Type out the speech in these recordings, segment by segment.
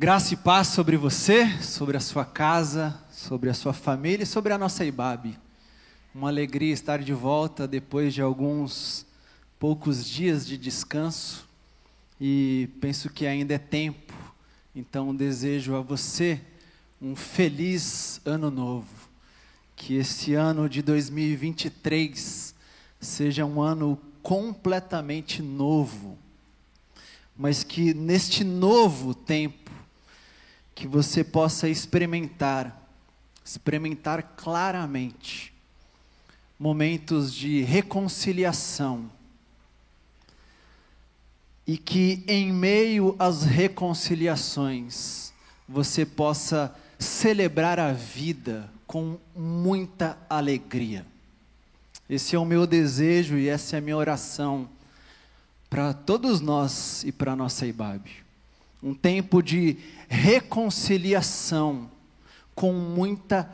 Graça e paz sobre você, sobre a sua casa, sobre a sua família e sobre a nossa IBAB. Uma alegria estar de volta depois de alguns poucos dias de descanso e penso que ainda é tempo, então desejo a você um feliz ano novo. Que esse ano de 2023 seja um ano completamente novo, mas que neste novo tempo que você possa experimentar, experimentar claramente, momentos de reconciliação, e que em meio às reconciliações você possa celebrar a vida com muita alegria. Esse é o meu desejo e essa é a minha oração para todos nós e para a nossa IBAB um tempo de reconciliação com muita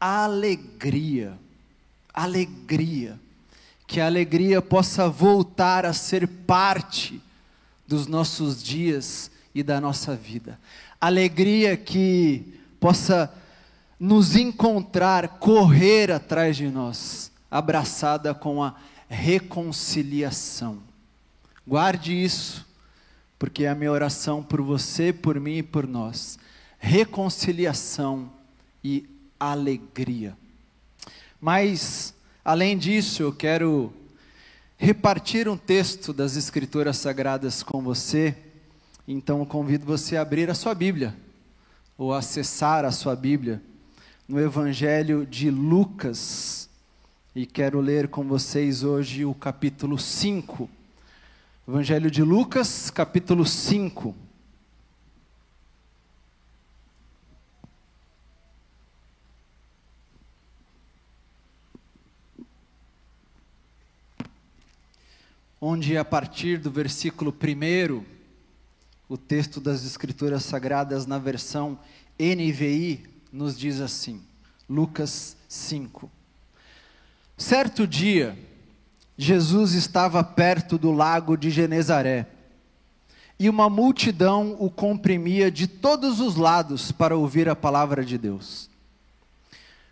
alegria. Alegria. Que a alegria possa voltar a ser parte dos nossos dias e da nossa vida. Alegria que possa nos encontrar, correr atrás de nós, abraçada com a reconciliação. Guarde isso porque é a minha oração por você, por mim e por nós. Reconciliação e alegria. Mas, além disso, eu quero repartir um texto das Escrituras Sagradas com você. Então, convido você a abrir a sua Bíblia, ou acessar a sua Bíblia, no Evangelho de Lucas. E quero ler com vocês hoje o capítulo 5 Evangelho de Lucas, capítulo 5. Onde, a partir do versículo 1, o texto das Escrituras Sagradas, na versão NVI, nos diz assim: Lucas 5. Certo dia, Jesus estava perto do lago de Genezaré e uma multidão o comprimia de todos os lados para ouvir a palavra de Deus.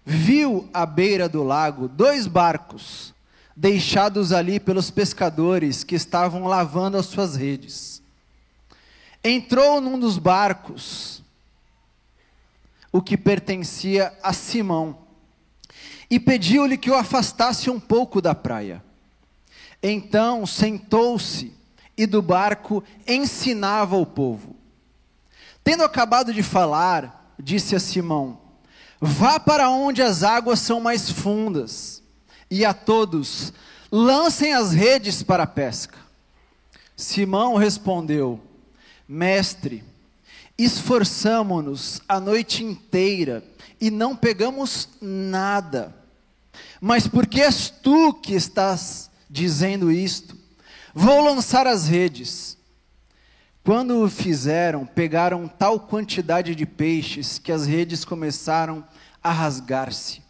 Viu à beira do lago dois barcos deixados ali pelos pescadores que estavam lavando as suas redes. Entrou num dos barcos, o que pertencia a Simão, e pediu-lhe que o afastasse um pouco da praia. Então sentou-se e do barco ensinava o povo. Tendo acabado de falar, disse a Simão: Vá para onde as águas são mais fundas, e a todos lancem as redes para a pesca. Simão respondeu: Mestre, esforçamo-nos a noite inteira e não pegamos nada. Mas porque és tu que estás dizendo isto: Vou lançar as redes. Quando o fizeram, pegaram tal quantidade de peixes que as redes começaram a rasgar-se.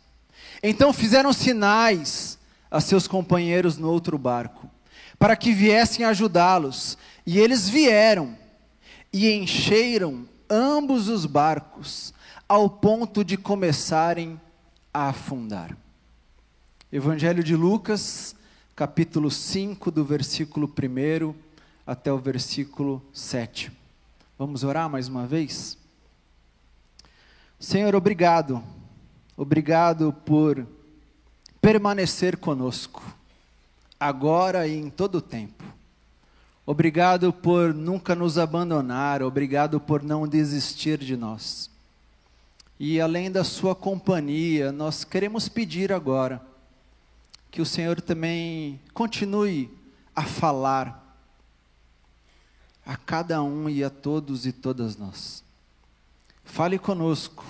Então fizeram sinais a seus companheiros no outro barco, para que viessem ajudá-los. E eles vieram e encheram ambos os barcos, ao ponto de começarem a afundar. Evangelho de Lucas, capítulo 5, do versículo 1 até o versículo 7. Vamos orar mais uma vez? Senhor, obrigado, obrigado por permanecer conosco, agora e em todo o tempo. Obrigado por nunca nos abandonar, obrigado por não desistir de nós. E além da Sua companhia, nós queremos pedir agora que o Senhor também continue a falar a cada um e a todos e todas nós. Fale conosco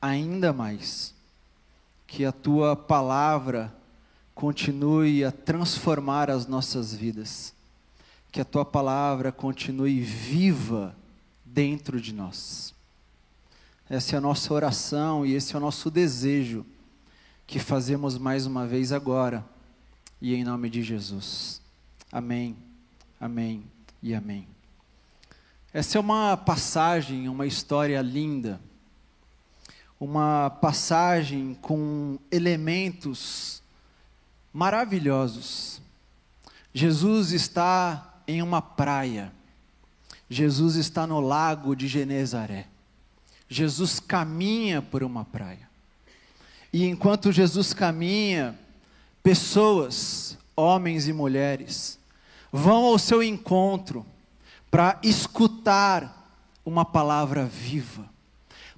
ainda mais, que a tua palavra continue a transformar as nossas vidas, que a tua palavra continue viva dentro de nós. Essa é a nossa oração e esse é o nosso desejo que fazemos mais uma vez agora, e em nome de Jesus. Amém, amém e amém. Essa é uma passagem, uma história linda. Uma passagem com elementos maravilhosos. Jesus está em uma praia. Jesus está no lago de Genezaré. Jesus caminha por uma praia. E enquanto Jesus caminha, pessoas, homens e mulheres, vão ao seu encontro para escutar uma palavra viva,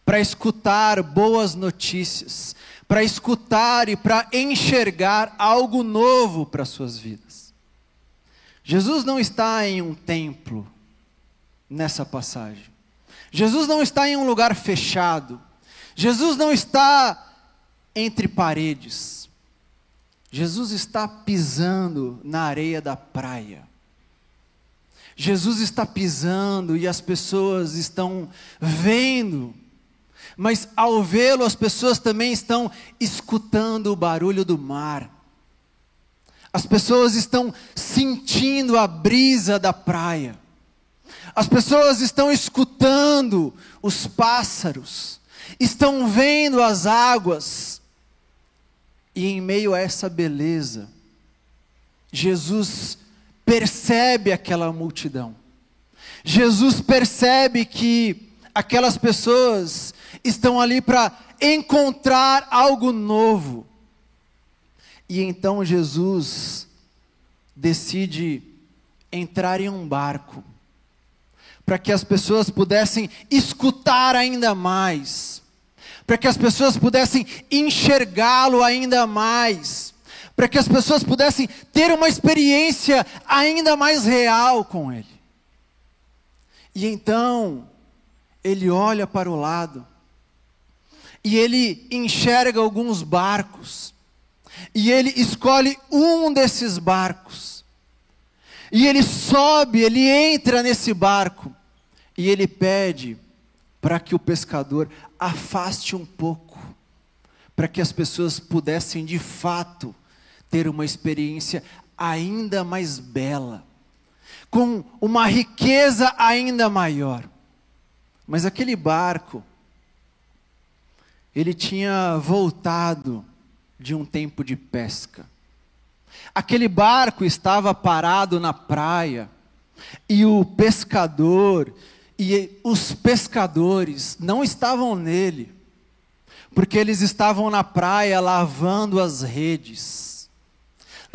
para escutar boas notícias, para escutar e para enxergar algo novo para suas vidas. Jesus não está em um templo nessa passagem. Jesus não está em um lugar fechado. Jesus não está entre paredes. Jesus está pisando na areia da praia. Jesus está pisando e as pessoas estão vendo, mas ao vê-lo, as pessoas também estão escutando o barulho do mar. As pessoas estão sentindo a brisa da praia. As pessoas estão escutando os pássaros, estão vendo as águas. E em meio a essa beleza, Jesus percebe aquela multidão. Jesus percebe que aquelas pessoas estão ali para encontrar algo novo. E então Jesus decide entrar em um barco, para que as pessoas pudessem escutar ainda mais, para que as pessoas pudessem enxergá-lo ainda mais para que as pessoas pudessem ter uma experiência ainda mais real com Ele. E então, ele olha para o lado, e ele enxerga alguns barcos, e ele escolhe um desses barcos, e ele sobe, ele entra nesse barco, e ele pede para que o pescador afaste um pouco, para que as pessoas pudessem de fato ter uma experiência ainda mais bela, com uma riqueza ainda maior. Mas aquele barco, ele tinha voltado de um tempo de pesca. Aquele barco estava parado na praia, e o pescador e os pescadores não estavam nele, porque eles estavam na praia lavando as redes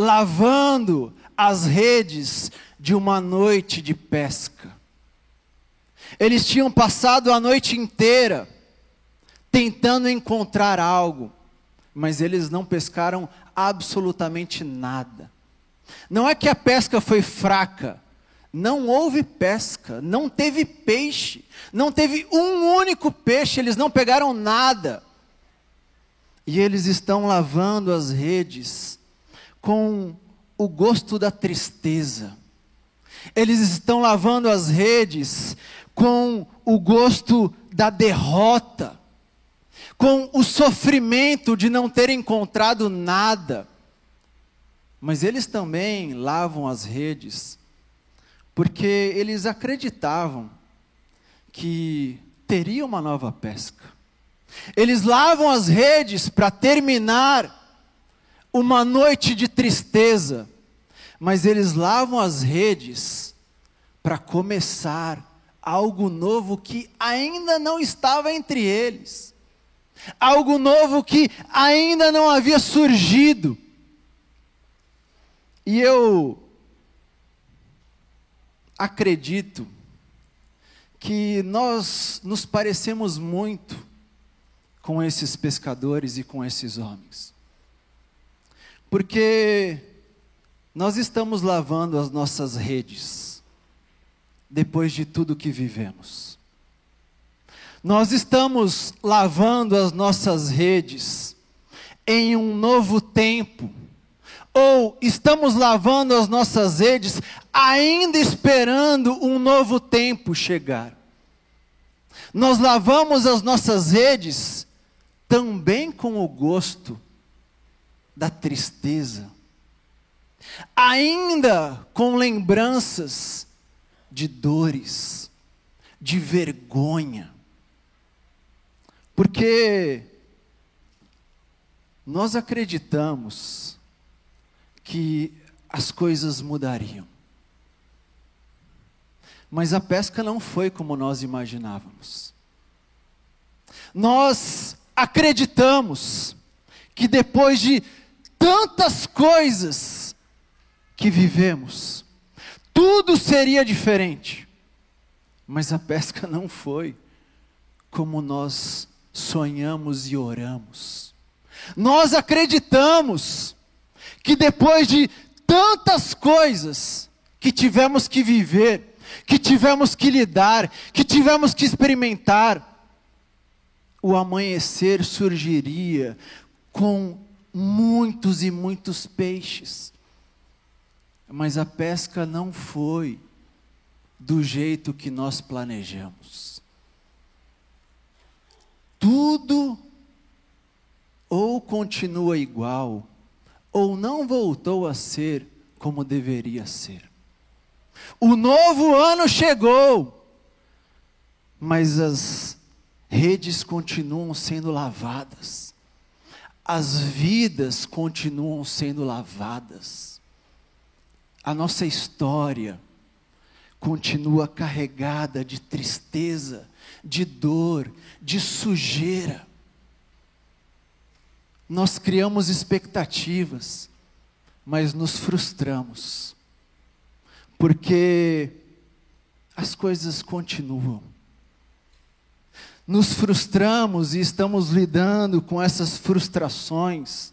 lavando as redes de uma noite de pesca. Eles tinham passado a noite inteira tentando encontrar algo, mas eles não pescaram absolutamente nada. Não é que a pesca foi fraca, não houve pesca, não teve peixe, não teve um único peixe, eles não pegaram nada. E eles estão lavando as redes com o gosto da tristeza. Eles estão lavando as redes com o gosto da derrota, com o sofrimento de não ter encontrado nada. Mas eles também lavam as redes porque eles acreditavam que teria uma nova pesca. Eles lavam as redes para terminar uma noite de tristeza, mas eles lavam as redes para começar algo novo que ainda não estava entre eles, algo novo que ainda não havia surgido. E eu acredito que nós nos parecemos muito com esses pescadores e com esses homens. Porque nós estamos lavando as nossas redes depois de tudo que vivemos. Nós estamos lavando as nossas redes em um novo tempo. Ou estamos lavando as nossas redes ainda esperando um novo tempo chegar. Nós lavamos as nossas redes também com o gosto da tristeza, ainda com lembranças de dores, de vergonha. Porque nós acreditamos que as coisas mudariam. Mas a pesca não foi como nós imaginávamos. Nós acreditamos que depois de tantas coisas que vivemos, tudo seria diferente. Mas a pesca não foi como nós sonhamos e oramos. Nós acreditamos que depois de tantas coisas que tivemos que viver, que tivemos que lidar, que tivemos que experimentar, o amanhecer surgiria com muitos e muitos peixes. Mas a pesca não foi do jeito que nós planejamos. Tudo ou continua igual, ou não voltou a ser como deveria ser. O novo ano chegou, mas as redes continuam sendo lavadas, as vidas continuam sendo lavadas, a nossa história continua carregada de tristeza, de dor, de sujeira. Nós criamos expectativas, mas nos frustramos, porque as coisas continuam. Nos frustramos e estamos lidando com essas frustrações,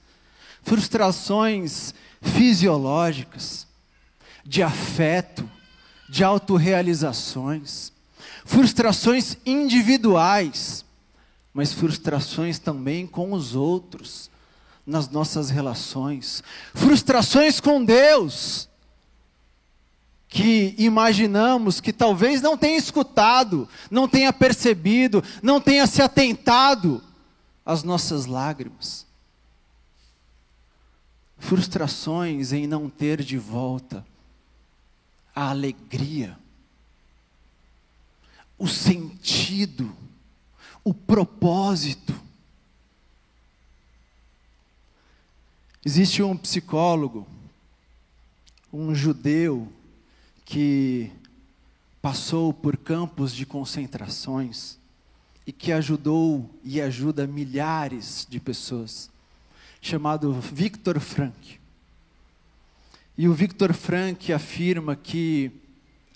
frustrações fisiológicas, de afeto, de autorrealizações, frustrações individuais, mas frustrações também com os outros, nas nossas relações, frustrações com Deus, que imaginamos que talvez não tenha escutado, não tenha percebido, não tenha se atentado às nossas lágrimas. Frustrações em não ter de volta a alegria, o sentido, o propósito. Existe um psicólogo, um judeu, que passou por campos de concentrações e que ajudou e ajuda milhares de pessoas, chamado Victor Frank. E o Victor Frank afirma que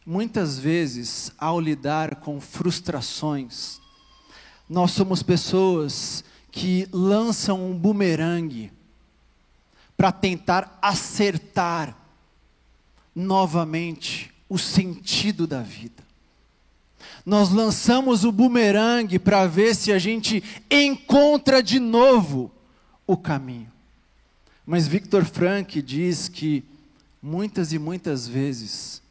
muitas vezes, ao lidar com frustrações, nós somos pessoas que lançam um bumerangue para tentar acertar novamente o sentido da vida. Nós lançamos o bumerangue para ver se a gente encontra de novo o caminho. Mas Victor Frank diz que muitas e muitas vezes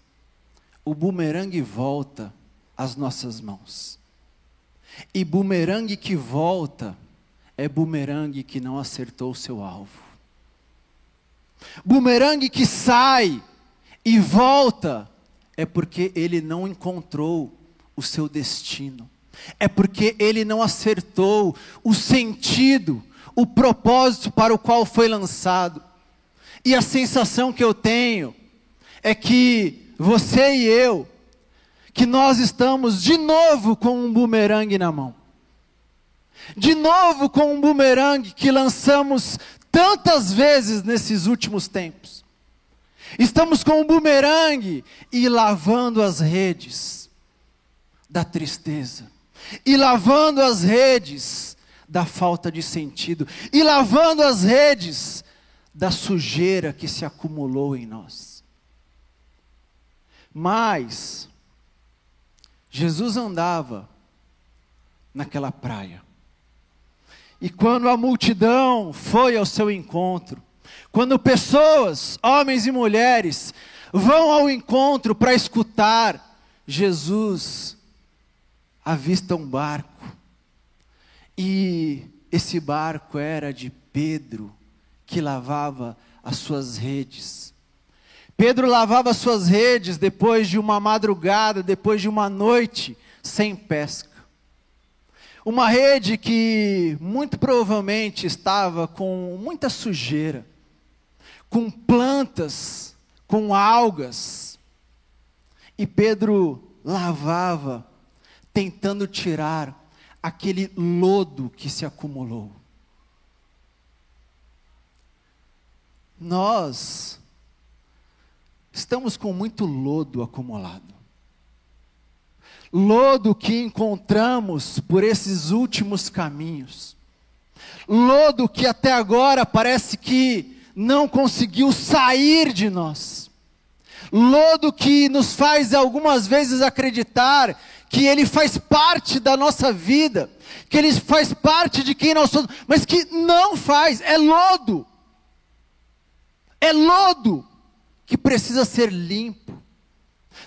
o bumerangue volta às nossas mãos. E bumerangue que volta é bumerangue que não acertou o seu alvo. Bumerangue que sai e volta, é porque ele não encontrou o seu destino, é porque ele não acertou o sentido, o propósito para o qual foi lançado. E a sensação que eu tenho é que você e eu, que nós estamos de novo com um bumerangue na mão. De novo com um bumerangue que lançamos tantas vezes nesses últimos tempos. Estamos com um bumerangue e lavando as redes da tristeza, e lavando as redes da falta de sentido, e lavando as redes da sujeira que se acumulou em nós. Mas, Jesus andava naquela praia, e quando a multidão foi ao seu encontro, quando pessoas, homens e mulheres, vão ao encontro para escutar, Jesus avista um barco. E esse barco era de Pedro, que lavava as suas redes. Pedro lavava as suas redes depois de uma madrugada, depois de uma noite sem pesca. Uma rede que muito provavelmente estava com muita sujeira, com plantas, com algas. E Pedro lavava, tentando tirar aquele lodo que se acumulou. Nós estamos com muito lodo acumulado. Lodo que encontramos por esses últimos caminhos. Lodo que até agora parece que não conseguiu sair de nós. Lodo que nos faz algumas vezes acreditar que ele faz parte da nossa vida, que ele faz parte de quem nós somos, mas que não faz, é lodo. É lodo que precisa ser limpo.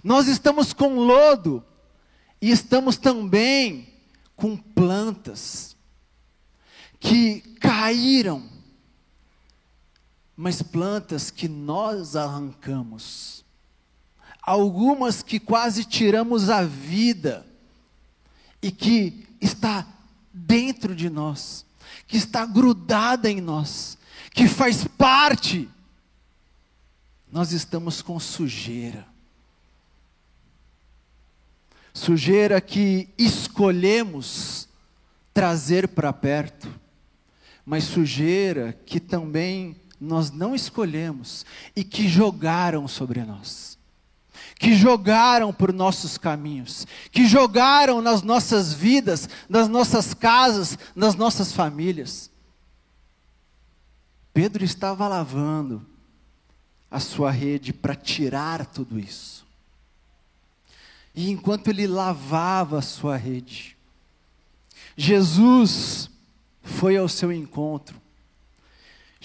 Nós estamos com lodo e estamos também com plantas que caíram, mas plantas que nós arrancamos. Algumas que quase tiramos a vida e que está dentro de nós, que está grudada em nós, que faz parte nós estamos com sujeira. Sujeira que escolhemos trazer para perto, mas sujeira que também nós não escolhemos e que jogaram sobre nós. Que jogaram por nossos caminhos, que jogaram nas nossas vidas, nas nossas casas, nas nossas famílias. Pedro estava lavando a sua rede para tirar tudo isso. E enquanto ele lavava a sua rede, Jesus foi ao seu encontro.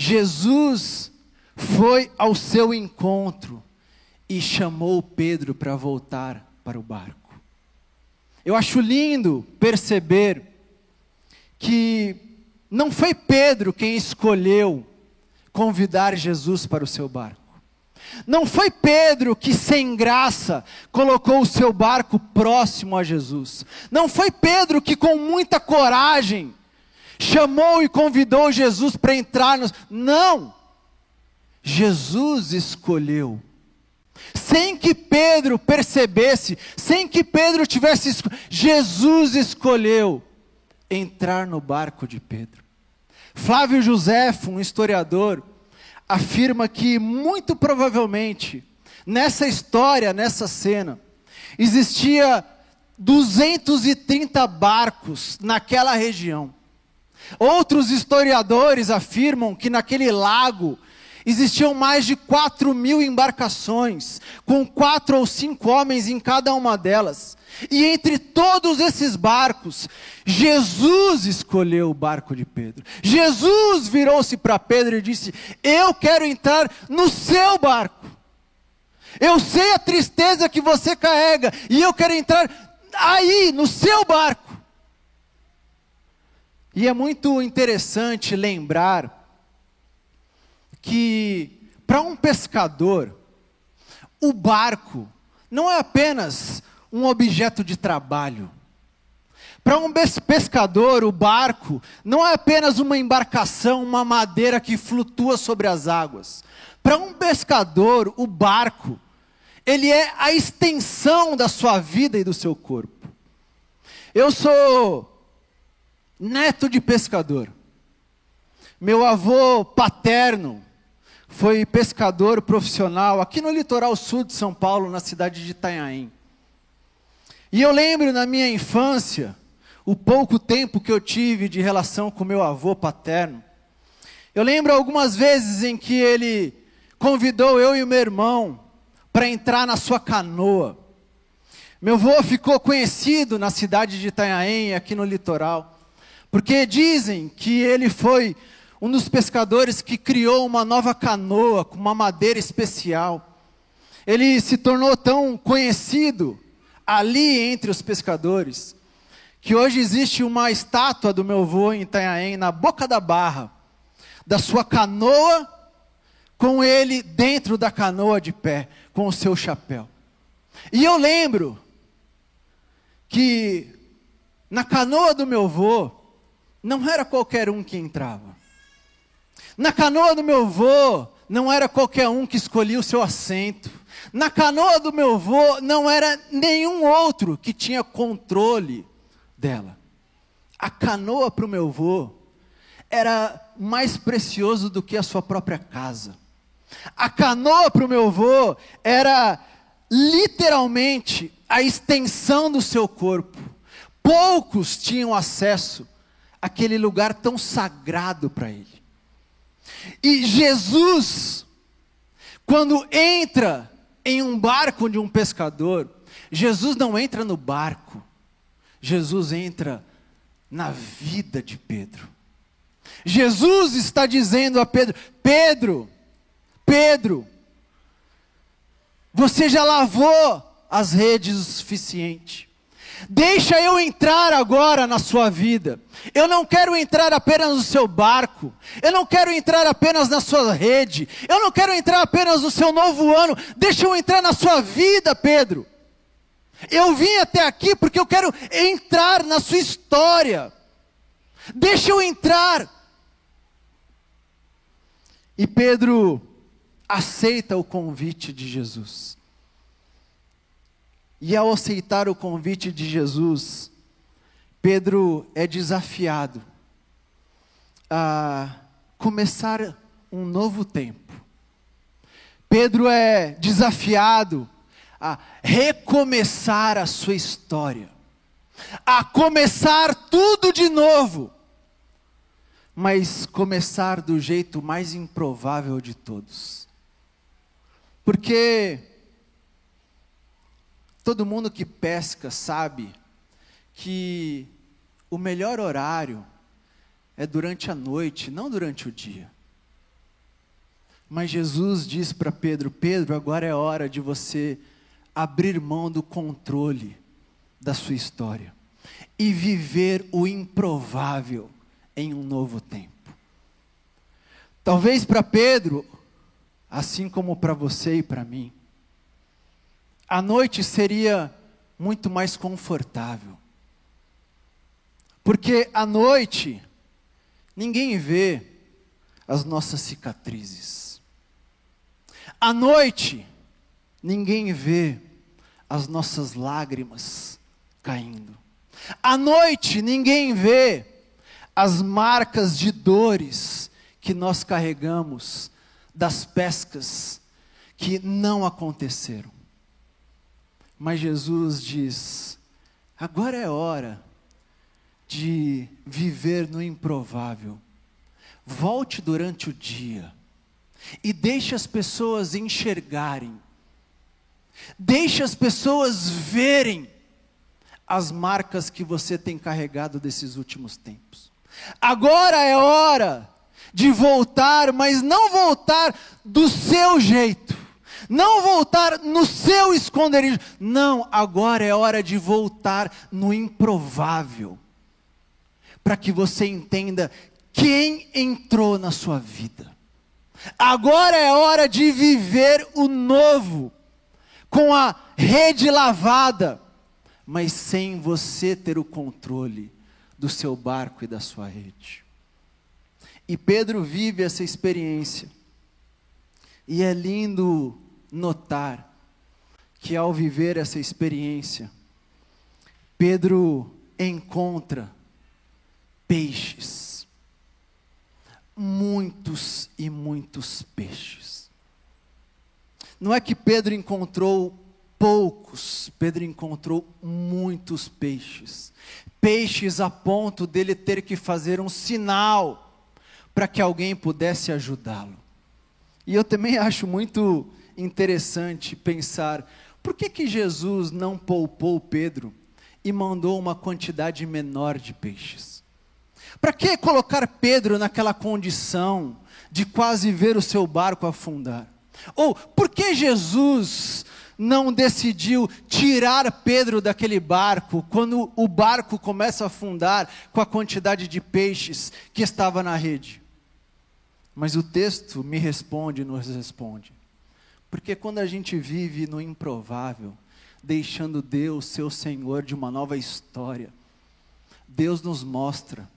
Jesus foi ao seu encontro e chamou Pedro para voltar para o barco. Eu acho lindo perceber que não foi Pedro quem escolheu convidar Jesus para o seu barco. Não foi Pedro que, sem graça, colocou o seu barco próximo a Jesus. Não foi Pedro que, com muita coragem, chamou e convidou Jesus para entrar. No... Não! Jesus escolheu. Sem que Pedro percebesse, sem que Pedro tivesse. Esco... Jesus escolheu entrar no barco de Pedro. Flávio José, um historiador, afirma que muito provavelmente nessa história, nessa cena, existia 230 barcos naquela região. Outros historiadores afirmam que naquele lago existiam mais de 4 mil embarcações, com quatro ou cinco homens em cada uma delas. E entre todos esses barcos, Jesus escolheu o barco de Pedro. Jesus virou-se para Pedro e disse: Eu quero entrar no seu barco. Eu sei a tristeza que você carrega, e eu quero entrar aí, no seu barco. E é muito interessante lembrar que, para um pescador, o barco não é apenas um objeto de trabalho. Para um pescador, o barco não é apenas uma embarcação, uma madeira que flutua sobre as águas. Para um pescador, o barco, ele é a extensão da sua vida e do seu corpo. Eu sou neto de pescador. Meu avô paterno foi pescador profissional aqui no litoral sul de São Paulo, na cidade de Itanhaém. E eu lembro na minha infância, o pouco tempo que eu tive de relação com meu avô paterno. Eu lembro algumas vezes em que ele convidou eu e meu irmão para entrar na sua canoa. Meu avô ficou conhecido na cidade de Itanhaém, aqui no litoral, porque dizem que ele foi um dos pescadores que criou uma nova canoa com uma madeira especial. Ele se tornou tão conhecido ali entre os pescadores, que hoje existe uma estátua do meu avô em Itanhaém, na boca da barra, da sua canoa, com ele dentro da canoa de pé, com o seu chapéu. E eu lembro que na canoa do meu avô não era qualquer um que entrava. Na canoa do meu avô não era qualquer um que escolhia o seu assento. Na canoa do meu avô não era nenhum outro que tinha controle dela. A canoa para o meu avô era mais precioso do que a sua própria casa. A canoa para o meu avô era literalmente a extensão do seu corpo. Poucos tinham acesso àquele lugar tão sagrado para ele. E Jesus, quando entra em um barco de um pescador, Jesus não entra no barco, Jesus entra na vida de Pedro. Jesus está dizendo a Pedro: Pedro, Pedro, você já lavou as redes o suficiente. Deixa eu entrar agora na sua vida. Eu não quero entrar apenas no seu barco. Eu não quero entrar apenas na sua rede. Eu não quero entrar apenas no seu novo ano. Deixa eu entrar na sua vida, Pedro. Eu vim até aqui porque eu quero entrar na sua história. Deixa eu entrar. E Pedro aceita o convite de Jesus. E ao aceitar o convite de Jesus, Pedro é desafiado a começar um novo tempo. Pedro é desafiado a recomeçar a sua história, a começar tudo de novo, mas começar do jeito mais improvável de todos. Porque Todo mundo que pesca sabe que o melhor horário é durante a noite, não durante o dia. Mas Jesus diz para Pedro: Pedro, agora é hora de você abrir mão do controle da sua história e viver o improvável em um novo tempo. Talvez para Pedro, assim como para você e para mim, a noite seria muito mais confortável. Porque à noite, ninguém vê as nossas cicatrizes. À noite, ninguém vê as nossas lágrimas caindo. À noite, ninguém vê as marcas de dores que nós carregamos das pescas que não aconteceram. Mas Jesus diz: agora é hora de viver no improvável. Volte durante o dia e deixe as pessoas enxergarem, deixe as pessoas verem as marcas que você tem carregado desses últimos tempos. Agora é hora de voltar, mas não voltar do seu jeito não voltar no seu esconderijo. Não, agora é hora de voltar no improvável. Para que você entenda quem entrou na sua vida. Agora é hora de viver o novo, com a rede lavada, mas sem você ter o controle do seu barco e da sua rede. E Pedro vive essa experiência. E é lindo notar que ao viver essa experiência, Pedro encontra peixes, muitos e muitos peixes. Não é que Pedro encontrou poucos, Pedro encontrou muitos peixes. Peixes a ponto dele ter que fazer um sinal para que alguém pudesse ajudá-lo. E eu também acho muito interessante pensar por que, que Jesus não poupou Pedro e mandou uma quantidade menor de peixes? Para que colocar Pedro naquela condição de quase ver o seu barco afundar? Ou por que Jesus não decidiu tirar Pedro daquele barco quando o barco começa a afundar com a quantidade de peixes que estava na rede? Mas o texto me responde, nos responde. Porque quando a gente vive no improvável, deixando Deus ser Senhor de uma nova história. Deus nos mostra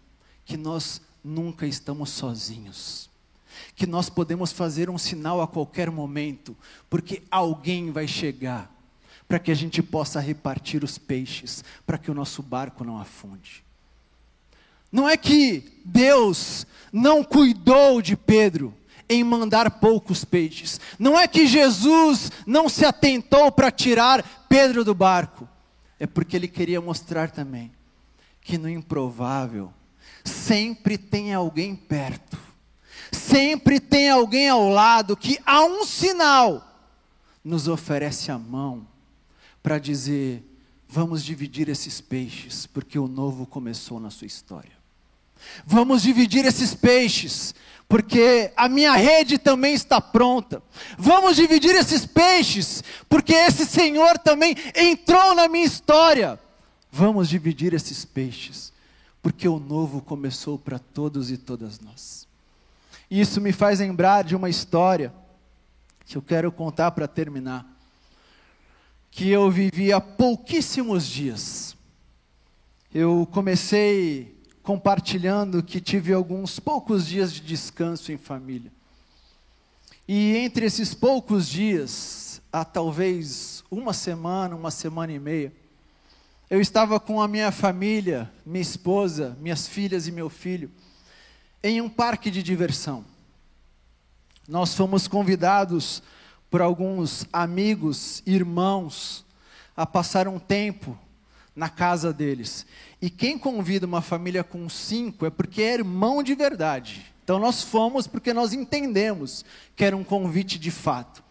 que nós nunca estamos sozinhos, que nós podemos fazer um sinal a qualquer momento, porque alguém vai chegar para que a gente possa repartir os peixes, para que o nosso barco não afunde. Não é que Deus não cuidou de Pedro em mandar poucos peixes. Não é que Jesus não se atentou para tirar Pedro do barco. É porque ele queria mostrar também que no improvável sempre tem alguém perto. Sempre tem alguém ao lado que a um sinal nos oferece a mão para dizer: vamos dividir esses peixes, porque o novo começou na sua história. Vamos dividir esses peixes, porque a minha rede também está pronta. Vamos dividir esses peixes, porque esse Senhor também entrou na minha história. Vamos dividir esses peixes, porque o novo começou para todos e todas nós. Isso me faz lembrar de uma história que eu quero contar para terminar, que eu vivi há pouquíssimos dias. Eu comecei compartilhando que tive alguns poucos dias de descanso em família. E entre esses poucos dias, há talvez uma semana, uma semana e meia, eu estava com a minha família, minha esposa, minhas filhas e meu filho, em um parque de diversão. Nós fomos convidados por alguns amigos, irmãos, a passar um tempo na casa deles. E quem convida uma família com cinco é porque é irmão de verdade. Então nós fomos porque nós entendemos que era um convite de fato.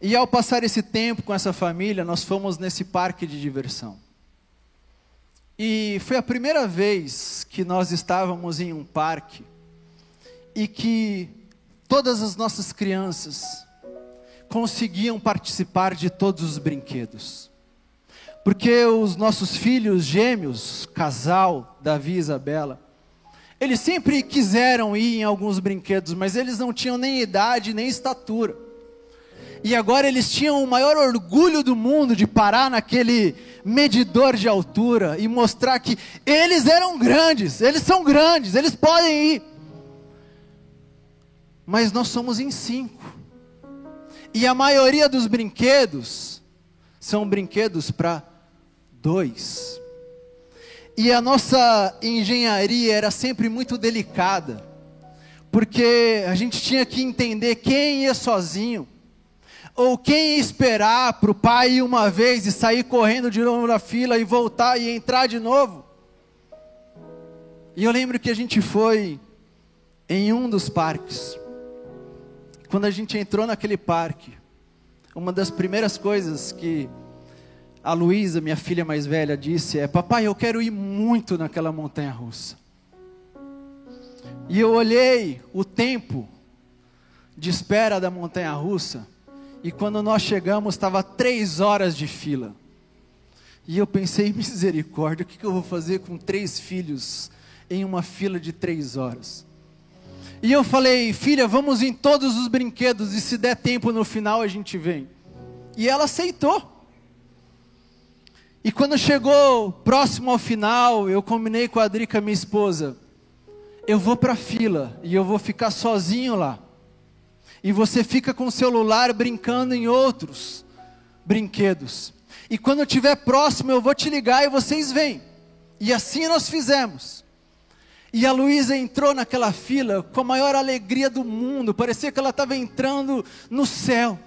E ao passar esse tempo com essa família, nós fomos nesse parque de diversão. E foi a primeira vez que nós estávamos em um parque e que todas as nossas crianças conseguiam participar de todos os brinquedos. Porque os nossos filhos gêmeos, casal, Davi e Isabela, eles sempre quiseram ir em alguns brinquedos, mas eles não tinham nem idade nem estatura. E agora eles tinham o maior orgulho do mundo de parar naquele medidor de altura e mostrar que eles eram grandes, eles são grandes, eles podem ir. Mas nós somos em cinco. E a maioria dos brinquedos são brinquedos para dois. E a nossa engenharia era sempre muito delicada, porque a gente tinha que entender quem ia sozinho, ou quem ia esperar para o pai ir uma vez e sair correndo de novo na fila e voltar e entrar de novo. E eu lembro que a gente foi em um dos parques. Quando a gente entrou naquele parque, uma das primeiras coisas que a Luísa, minha filha mais velha, disse: é, Papai, eu quero ir muito naquela montanha russa. E eu olhei o tempo de espera da montanha russa, e quando nós chegamos, estava três horas de fila. E eu pensei, misericórdia, o que eu vou fazer com três filhos em uma fila de três horas? E eu falei, filha, vamos em todos os brinquedos, e se der tempo no final a gente vem. E ela aceitou. E quando chegou próximo ao final, eu combinei com a Drica, minha esposa, eu vou para a fila e eu vou ficar sozinho lá. E você fica com o celular brincando em outros brinquedos. E quando eu estiver próximo, eu vou te ligar e vocês vêm. E assim nós fizemos. E a Luísa entrou naquela fila com a maior alegria do mundo, parecia que ela estava entrando no céu.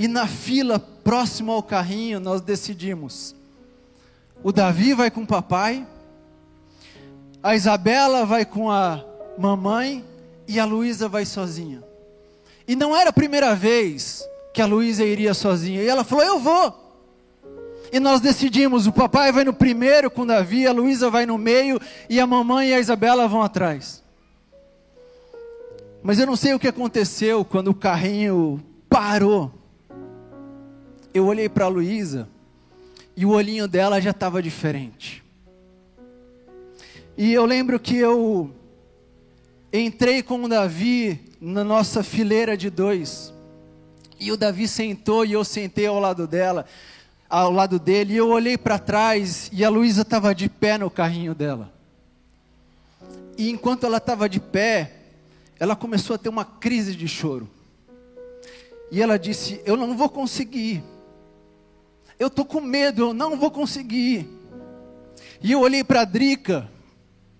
E na fila próximo ao carrinho, nós decidimos: o Davi vai com o papai, a Isabela vai com a mamãe e a Luísa vai sozinha. E não era a primeira vez que a Luísa iria sozinha. E ela falou: Eu vou. E nós decidimos: o papai vai no primeiro com o Davi, a Luísa vai no meio e a mamãe e a Isabela vão atrás. Mas eu não sei o que aconteceu quando o carrinho parou eu olhei para a Luísa e o olhinho dela já estava diferente. E eu lembro que eu entrei com o Davi na nossa fileira de dois. E o Davi sentou e eu sentei ao lado dela, ao lado dele, e eu olhei para trás e a Luísa estava de pé no carrinho dela. E enquanto ela estava de pé, ela começou a ter uma crise de choro. E ela disse: Eu não vou conseguir. Eu estou com medo, eu não vou conseguir. E eu olhei para a Drica,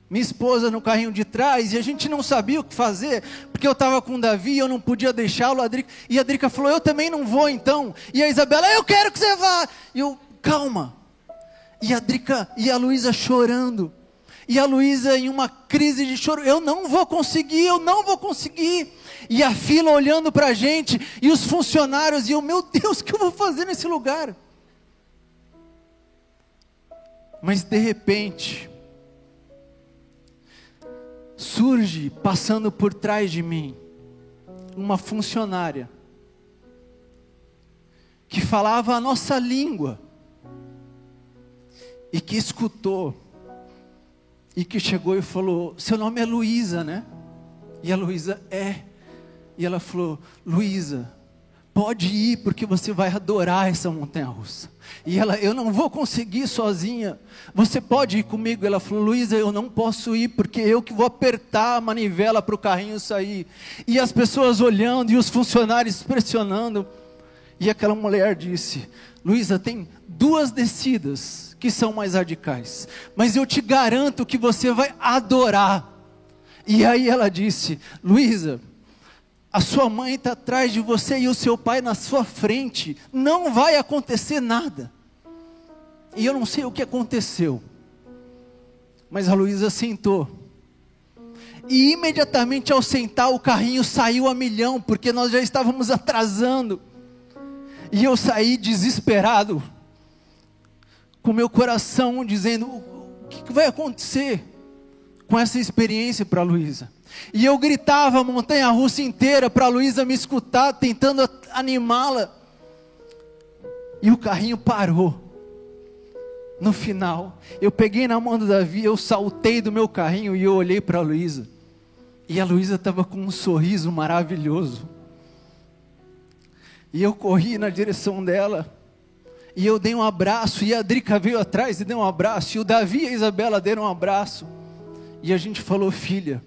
minha esposa, no carrinho de trás, e a gente não sabia o que fazer, porque eu estava com o Davi, eu não podia deixá-lo. E a Drica falou: Eu também não vou então. E a Isabela: Eu quero que você vá. E eu: Calma. E a Drica e a Luísa chorando. E a Luísa em uma crise de choro: Eu não vou conseguir, eu não vou conseguir e a fila olhando para a gente, e os funcionários, e eu, meu Deus, o que eu vou fazer nesse lugar? Mas de repente, surge, passando por trás de mim, uma funcionária, que falava a nossa língua, e que escutou, e que chegou e falou: Seu nome é Luísa, né? E a Luísa é. E ela falou: Luísa, pode ir porque você vai adorar essa montanha russa. E ela, eu não vou conseguir sozinha. Você pode ir comigo? Ela falou: Luísa, eu não posso ir porque eu que vou apertar a manivela para o carrinho sair. E as pessoas olhando e os funcionários pressionando. E aquela mulher disse: Luísa, tem duas descidas que são mais radicais, mas eu te garanto que você vai adorar. E aí ela disse: Luísa, a sua mãe está atrás de você e o seu pai na sua frente, não vai acontecer nada. E eu não sei o que aconteceu, mas a Luísa sentou. E imediatamente ao sentar, o carrinho saiu a milhão, porque nós já estávamos atrasando. E eu saí desesperado, com meu coração dizendo: o que vai acontecer com essa experiência para a Luísa? E eu gritava a montanha russa inteira para a Luísa me escutar, tentando animá-la. E o carrinho parou. No final, eu peguei na mão do Davi, eu saltei do meu carrinho e eu olhei para a Luísa. E a Luísa estava com um sorriso maravilhoso. E eu corri na direção dela. E eu dei um abraço. E a Drica veio atrás e deu um abraço. E o Davi e a Isabela deram um abraço. E a gente falou: Filha,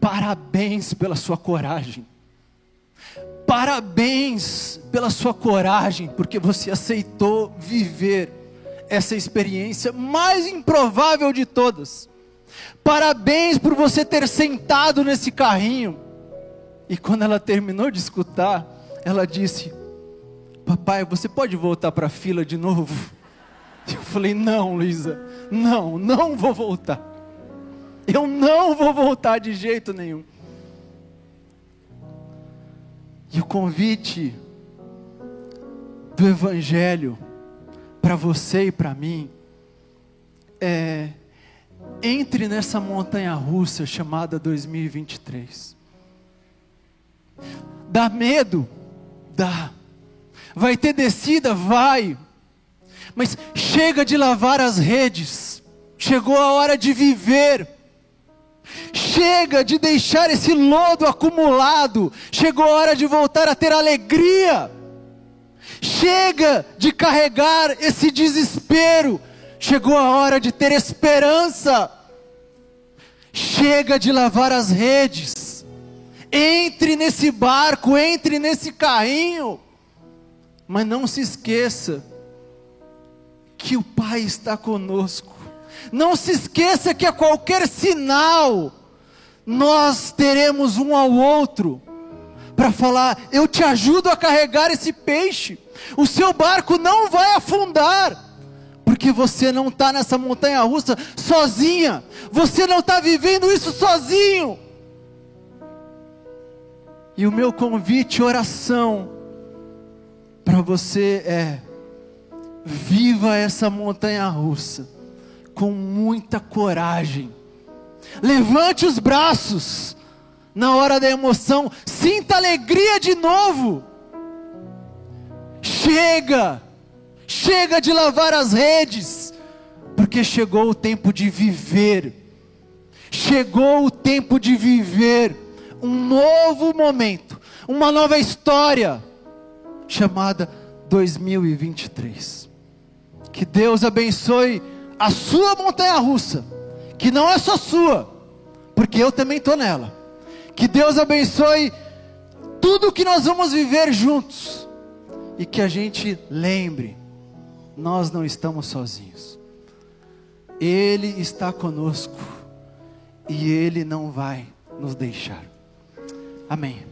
Parabéns pela sua coragem. Parabéns pela sua coragem, porque você aceitou viver essa experiência mais improvável de todas. Parabéns por você ter sentado nesse carrinho. E quando ela terminou de escutar, ela disse: Papai, você pode voltar para a fila de novo? Eu falei: Não, Luísa, não, não vou voltar. Eu não vou voltar de jeito nenhum. E o convite do Evangelho para você e para mim é: entre nessa montanha russa chamada 2023. Dá medo? Dá. Vai ter descida? Vai. Mas chega de lavar as redes. Chegou a hora de viver. Chega de deixar esse lodo acumulado. Chegou a hora de voltar a ter alegria. Chega de carregar esse desespero. Chegou a hora de ter esperança. Chega de lavar as redes. Entre nesse barco, entre nesse carrinho. Mas não se esqueça que o Pai está conosco. Não se esqueça que a qualquer sinal, nós teremos um ao outro para falar: eu te ajudo a carregar esse peixe, o seu barco não vai afundar. Porque você não está nessa montanha russa sozinha, você não está vivendo isso sozinho. E o meu convite, oração, para você é: viva essa montanha russa com muita coragem. Levante os braços na hora da emoção, sinta alegria de novo. Chega, chega de lavar as redes, porque chegou o tempo de viver. Chegou o tempo de viver um novo momento, uma nova história, chamada 2023. Que Deus abençoe a sua montanha russa, que não é só sua, porque eu também estou nela. Que Deus abençoe tudo que nós vamos viver juntos e que a gente lembre, nós não estamos sozinhos. Ele está conosco e Ele não vai nos deixar. Amém.